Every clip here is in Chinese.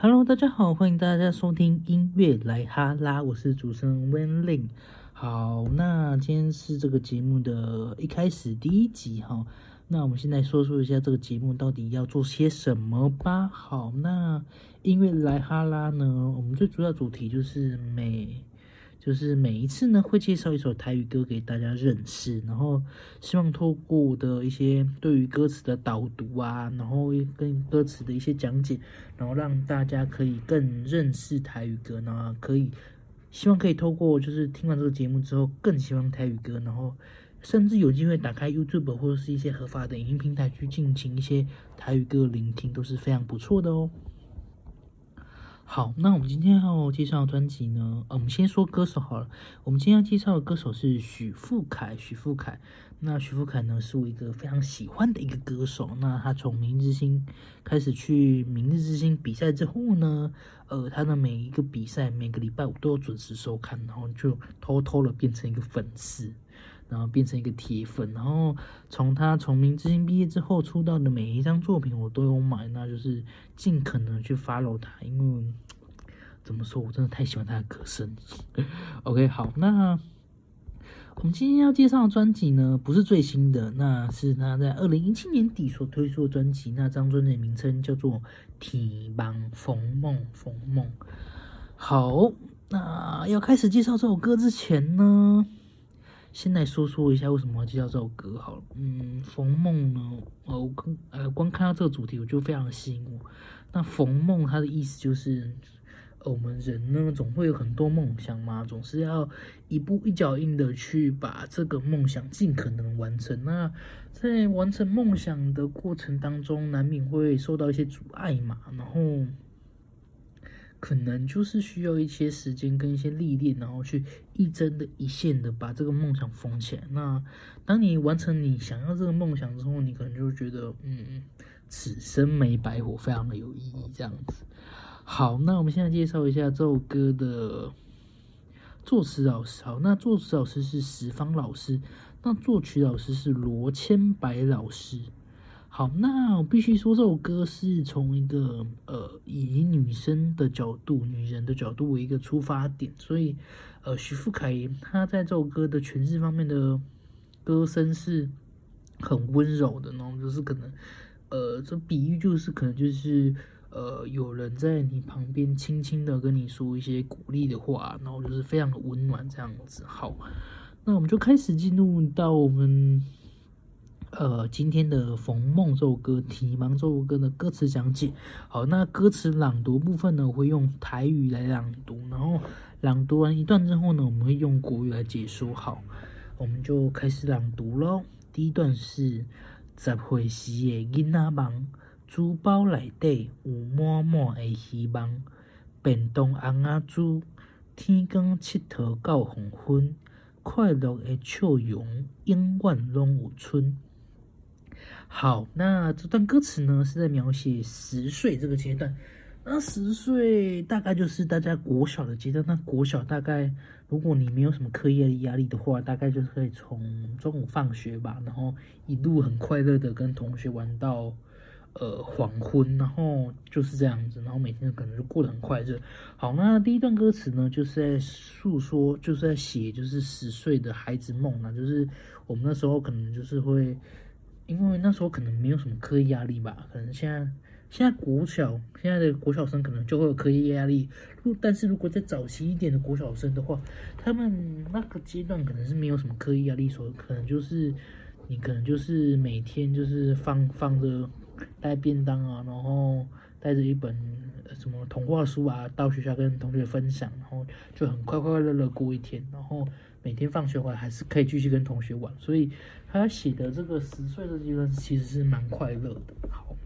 Hello，大家好，欢迎大家收听音乐来哈拉，我是主持人 Wen Ling。好，那今天是这个节目的一开始第一集哈。那我们现在说说一下这个节目到底要做些什么吧。好，那音乐来哈拉呢，我们最主要主题就是美。就是每一次呢，会介绍一首台语歌给大家认识，然后希望透过我的一些对于歌词的导读啊，然后跟歌词的一些讲解，然后让大家可以更认识台语歌，然后可以希望可以透过就是听完这个节目之后，更喜欢台语歌，然后甚至有机会打开 YouTube 或者是一些合法的影音平台去进行一些台语歌聆听，都是非常不错的哦。好，那我们今天要介绍的专辑呢？呃，我们先说歌手好了。我们今天要介绍的歌手是许富凯。许富凯，那许富凯呢，是我一个非常喜欢的一个歌手。那他从明日之星开始去明日之星比赛之后呢，呃，他的每一个比赛，每个礼拜我都要准时收看，然后就偷偷的变成一个粉丝。然后变成一个铁粉，然后从他从明之星毕业之后出道的每一张作品我都有买，那就是尽可能去 follow 他，因为怎么说我真的太喜欢他的歌声。OK，好，那我们今天要介绍的专辑呢，不是最新的，那是他在二零一七年底所推出的专辑，那张专辑名称叫做《体盲逢梦逢梦》。好，那要开始介绍这首歌之前呢？先来说说一下为什么要介绍这首歌好了。嗯，逢梦呢，我刚呃光看到这个主题我就非常吸引我。那逢梦它的意思就是，我们人呢总会有很多梦想嘛，总是要一步一脚印的去把这个梦想尽可能完成。那在完成梦想的过程当中，难免会受到一些阻碍嘛，然后。可能就是需要一些时间跟一些历练，然后去一针的一线的把这个梦想缝起来。那当你完成你想要这个梦想之后，你可能就觉得，嗯，此生没白活，非常的有意义。这样子。好，那我们现在介绍一下这首歌的作词老师。好，那作词老师是十方老师，那作曲老师是罗千白老师。好，那我必须说，这首歌是从一个呃以女生的角度、女人的角度为一个出发点，所以呃徐富凯他在这首歌的诠释方面的歌声是很温柔的，然后就是可能呃这比喻就是可能就是呃有人在你旁边轻轻的跟你说一些鼓励的话，然后就是非常的温暖这样子。好，那我们就开始进入到我们。呃，今天的《逢梦》这首歌，《提盲》这首歌的歌词讲解。好，那歌词朗读部分呢，我会用台语来朗读，然后朗读完一段之后呢，我们会用国语来解说。好，我们就开始朗读喽。第一段是：十岁时的囡仔梦，珠宝内底有满满的希望，便当红仔煮，天光佚佗到黄昏，快乐的笑容永远拢有春。好，那这段歌词呢是在描写十岁这个阶段。那十岁大概就是大家国小的阶段。那国小大概，如果你没有什么课业压力的话，大概就是可以从中午放学吧，然后一路很快乐的跟同学玩到呃黄昏，然后就是这样子，然后每天可能就过得很快乐。好，那第一段歌词呢，就是在诉说，就是在写，就是十岁的孩子梦啊，就是我们那时候可能就是会。因为那时候可能没有什么科业压力吧，可能现在现在国小现在的国小生可能就会有科业压力，如但是如果在早期一点的国小生的话，他们那个阶段可能是没有什么科业压力，所可能就是你可能就是每天就是放放着带便当啊，然后带着一本什么童话书啊，到学校跟同学分享，然后就很快快乐乐过一天，然后。每天放学回来还是可以继续跟同学玩，所以他写的这个十岁的阶段其实是蛮快乐的。好，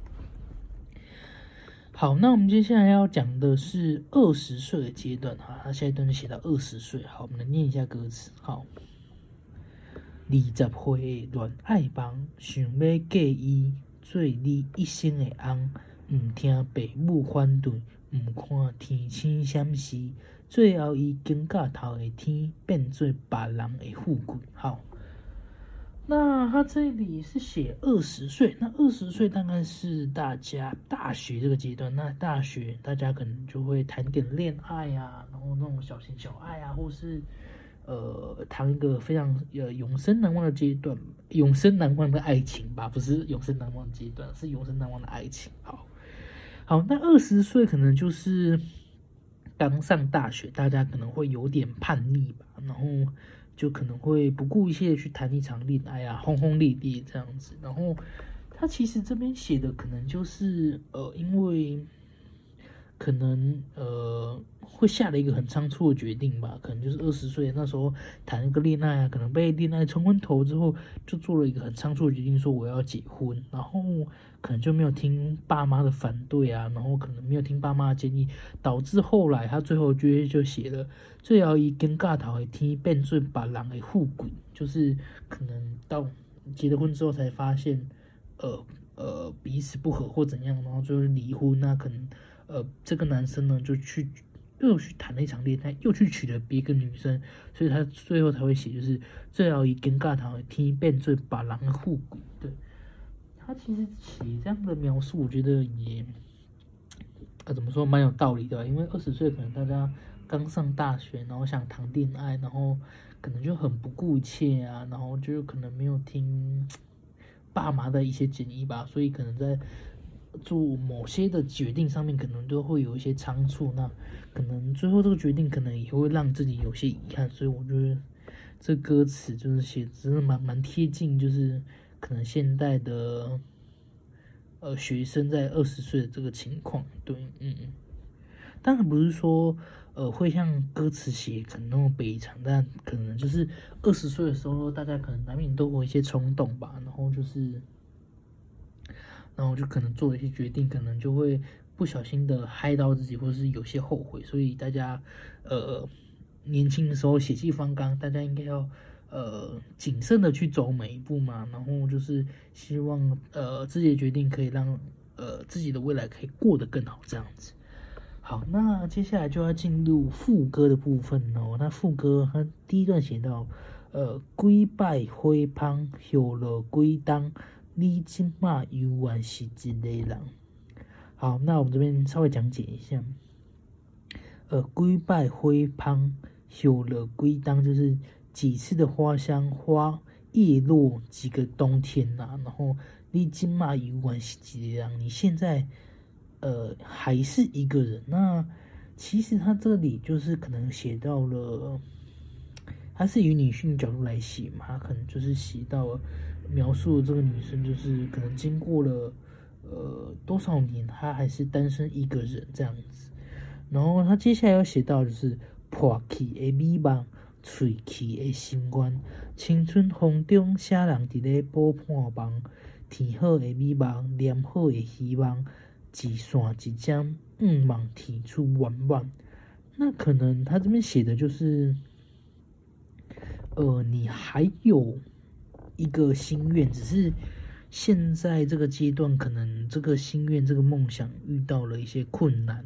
好，那我们接下来要讲的是二十岁的阶段哈，他下一段就写到二十岁。好，我们来念一下歌词。好，二十岁的恋爱梦，想要嫁伊做你一生的翁，唔听父母反对，唔看天星闪时。最后，伊经过头的天，变做别人的富贵。好，那他这里是写二十岁，那二十岁大概是大家大学这个阶段。那大学大家可能就会谈点恋爱啊，然后那种小情小爱啊，或是呃谈一个非常呃永生难忘的阶段，永生难忘的爱情吧，不是永生难忘的阶段，是永生难忘的爱情。好，好，那二十岁可能就是刚上大学，大家可能会有点叛逆吧，然后。就可能会不顾一切去谈一场恋爱啊，轰轰烈烈这样子。然后他其实这边写的可能就是呃，因为可能呃会下了一个很仓促的决定吧，可能就是二十岁那时候谈一个恋爱啊，可能被恋爱冲昏头之后，就做了一个很仓促的决定，说我要结婚，然后。可能就没有听爸妈的反对啊，然后可能没有听爸妈的建议，导致后来他最后就就写了最后一根尬头的天变做把狼给护滚，就是可能到结了婚之后才发现，呃呃彼此不合或怎样，然后最后离婚。那可能呃这个男生呢就去又去谈了一场恋爱，又去娶了别个女生，所以他最后才会写就是最后一根尬头听一遍最把狼的护鬼，对。他其实写这样的描述，我觉得也，呃，怎么说，蛮有道理的。因为二十岁可能大家刚上大学，然后想谈恋爱，然后可能就很不顾一切啊，然后就可能没有听爸妈的一些建议吧，所以可能在做某些的决定上面，可能都会有一些仓促。那可能最后这个决定，可能也会让自己有些遗憾。所以我觉得这歌词就是写真的蛮蛮贴近，就是。可能现代的呃学生在二十岁的这个情况，对，嗯嗯，当然不是说呃会像歌词写可能那么悲惨，但可能就是二十岁的时候，大家可能难免都有一些冲动吧，然后就是，然后就可能做了一些决定，可能就会不小心的害到自己，或者是有些后悔，所以大家呃年轻的时候血气方刚，大家应该要。呃，谨慎的去走每一步嘛，然后就是希望呃自己的决定可以让呃自己的未来可以过得更好这样子。好，那接下来就要进入副歌的部分哦。那副歌它第一段写到，呃，归拜灰芳，休了归当，你今嘛犹原是一个人。好，那我们这边稍微讲解一下，呃，归拜灰芳，休了归当就是。几次的花香花叶落，几个冬天呐，然后你今嘛有关系这样，你现在呃还是一个人。那其实他这里就是可能写到了，他是以女性角度来写嘛，他可能就是写到了描述这个女生就是可能经过了呃多少年，她还是单身一个人这样子。然后她接下来要写到就是破气的美梦。喙齿的心愿，青春风中写人伫咧补盼望，天好的美梦，念好的希望，一线一针，毋望提出愿望。那可能她这边写的就是，呃，你还有一个心愿，只是现在这个阶段，可能这个心愿、这个梦想遇到了一些困难。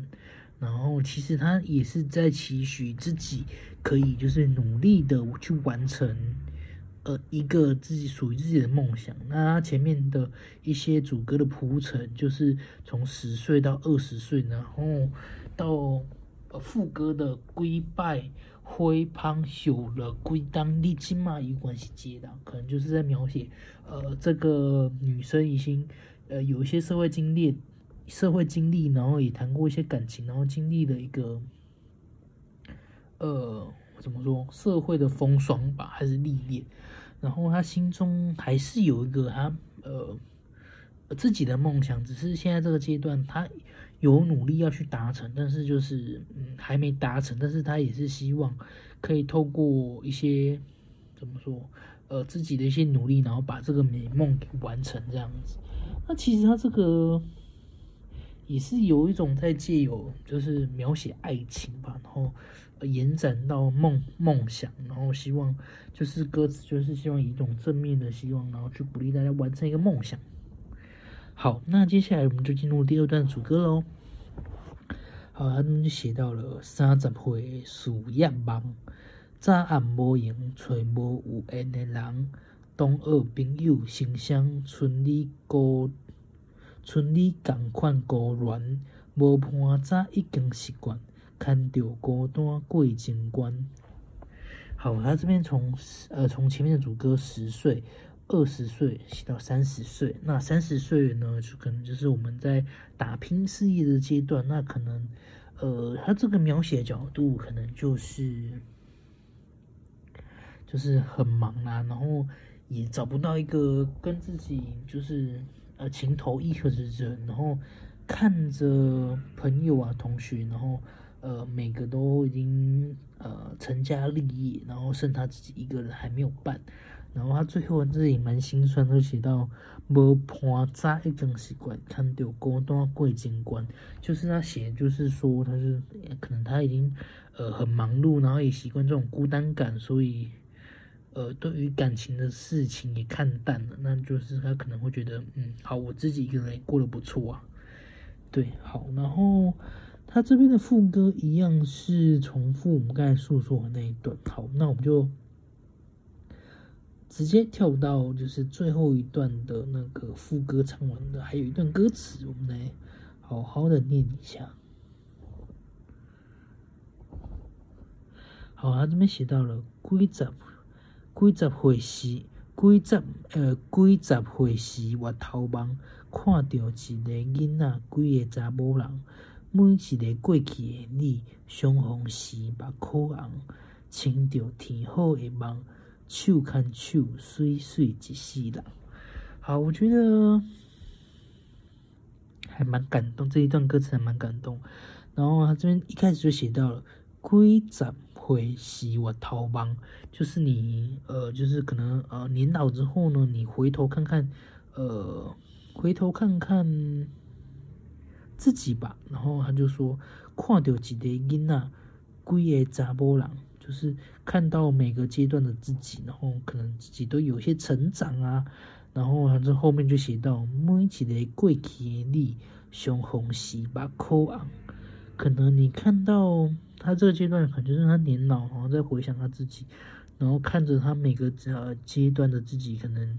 然后，其实他也是在期许自己可以，就是努力的去完成，呃，一个自己属于自己的梦想。那他前面的一些主歌的铺陈，就是从十岁到二十岁，然后到副歌的归拜灰胖朽了归当立金马有关系接的，可能就是在描写，呃，这个女生已经呃有一些社会经历。社会经历，然后也谈过一些感情，然后经历了一个，呃，怎么说，社会的风霜吧，还是历练，然后他心中还是有一个他呃自己的梦想，只是现在这个阶段他有努力要去达成，但是就是嗯还没达成，但是他也是希望可以透过一些怎么说，呃自己的一些努力，然后把这个美梦给完成这样子。那其实他这个。也是有一种在借有，就是描写爱情吧，然后延展到梦梦想，然后希望就是歌词就是希望以一种正面的希望，然后去鼓励大家完成一个梦想。好，那接下来我们就进入第二段主歌喽。好，他们就写到了三十岁事业忙，早暗无影，找无有缘的人，同学朋友成双，村里孤村里共款孤鸾，无伴早已经习惯，看着孤单过情关。好，他这边从呃从前面的主歌十岁、二十岁写到三十岁，那三十岁呢，就可能就是我们在打拼事业的阶段，那可能呃他这个描写角度可能就是就是很忙啊，然后也找不到一个跟自己就是呃情投意合的人，然后看着朋友啊同学，然后。呃，每个都已经呃成家立业，然后剩他自己一个人还没有办，然后他最后自己蛮心酸，都写到无伴早一种习惯，看到孤单过情关，就是他写，就是说他是可能他已经呃很忙碌，然后也习惯这种孤单感，所以呃对于感情的事情也看淡了，那就是他可能会觉得嗯好，我自己一个人过得不错啊，对，好，然后。他这边的副歌一样是重复我们刚才诉说的那一段。好，那我们就直接跳到就是最后一段的那个副歌唱完的，还有一段歌词，我们来好好的念一下。好，他这边写到了几十几十岁时，几十呃几十岁时我头望看到一个囡仔，几个查某人。每一个过去的你，相逢时目可红，亲着天好的梦，手牵手，水水一世人。好，我觉得还蛮感动，这一段歌词还蛮感动。然后他这边一开始就写到了“归展回时我逃亡”，就是你呃，就是可能呃年老之后呢，你回头看看，呃，回头看看。自己吧，然后他就说，看到一个囡仔，几个查甫人，就是看到每个阶段的自己，然后可能自己都有些成长啊，然后他这后面就写到，每一个过去的你，相逢时把口昂，可能你看到他这个阶段，可能就是他年老，然后在回想他自己，然后看着他每个呃阶段的自己，可能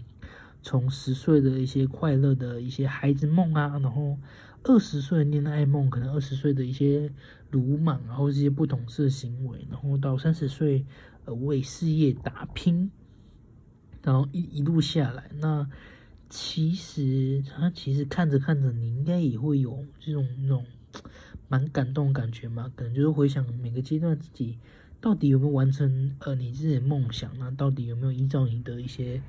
从十岁的一些快乐的一些孩子梦啊，然后。二十岁的恋爱梦，可能二十岁的一些鲁莽，然后这些不懂事的行为，然后到三十岁，呃，为事业打拼，然后一一路下来，那其实他其实看着看着，你应该也会有这种那种蛮感动的感觉嘛？可能就是回想每个阶段自己到底有没有完成呃你自己的梦想，那到底有没有依照你的一些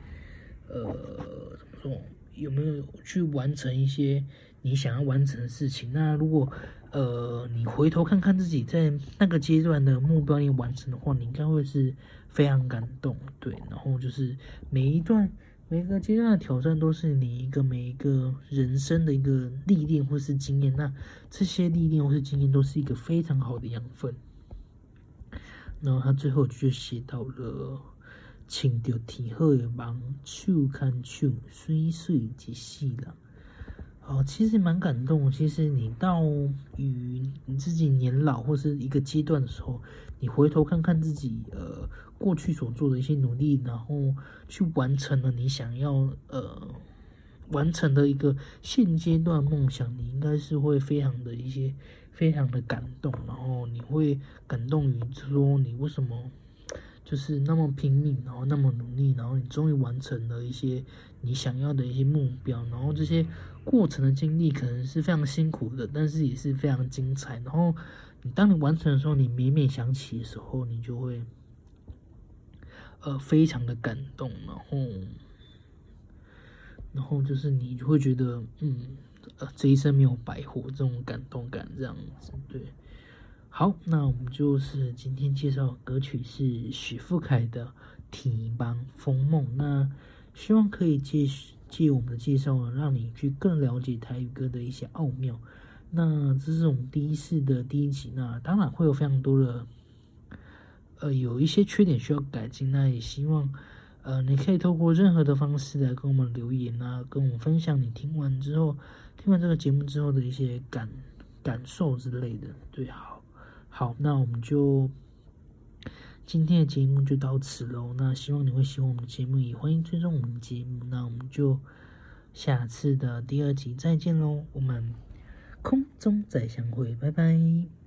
呃怎么说，有没有去完成一些。你想要完成的事情，那如果呃你回头看看自己在那个阶段的目标你完成的话，你应该会是非常感动，对。然后就是每一段每个阶段的挑战都是你一个每一个人生的一个历练或是经验，那这些历练或是经验都是一个非常好的养分。然后他最后就写到了，请着天好的梦，手牵手，水水一世人。哦，其实蛮感动。其实你到与你自己年老或是一个阶段的时候，你回头看看自己呃过去所做的一些努力，然后去完成了你想要呃完成的一个现阶段梦想，你应该是会非常的一些非常的感动，然后你会感动于说你为什么。就是那么拼命，然后那么努力，然后你终于完成了一些你想要的一些目标，然后这些过程的经历可能是非常辛苦的，但是也是非常精彩。然后你当你完成的时候，你每每想起的时候，你就会呃非常的感动，然后然后就是你就会觉得嗯呃这一生没有白活，这种感动感这样子，对。好，那我们就是今天介绍歌曲是许富凯的《提帮风梦》。那希望可以继续借我们的介绍，让你去更了解台语歌的一些奥妙。那这是我们第一次的第一集，那当然会有非常多的呃有一些缺点需要改进。那也希望呃你可以透过任何的方式来跟我们留言啊，跟我们分享你听完之后听完这个节目之后的一些感感受之类的。对，好。好，那我们就今天的节目就到此喽。那希望你会喜欢我们的节目，也欢迎追踪我们的节目。那我们就下次的第二集再见喽，我们空中再相会，拜拜。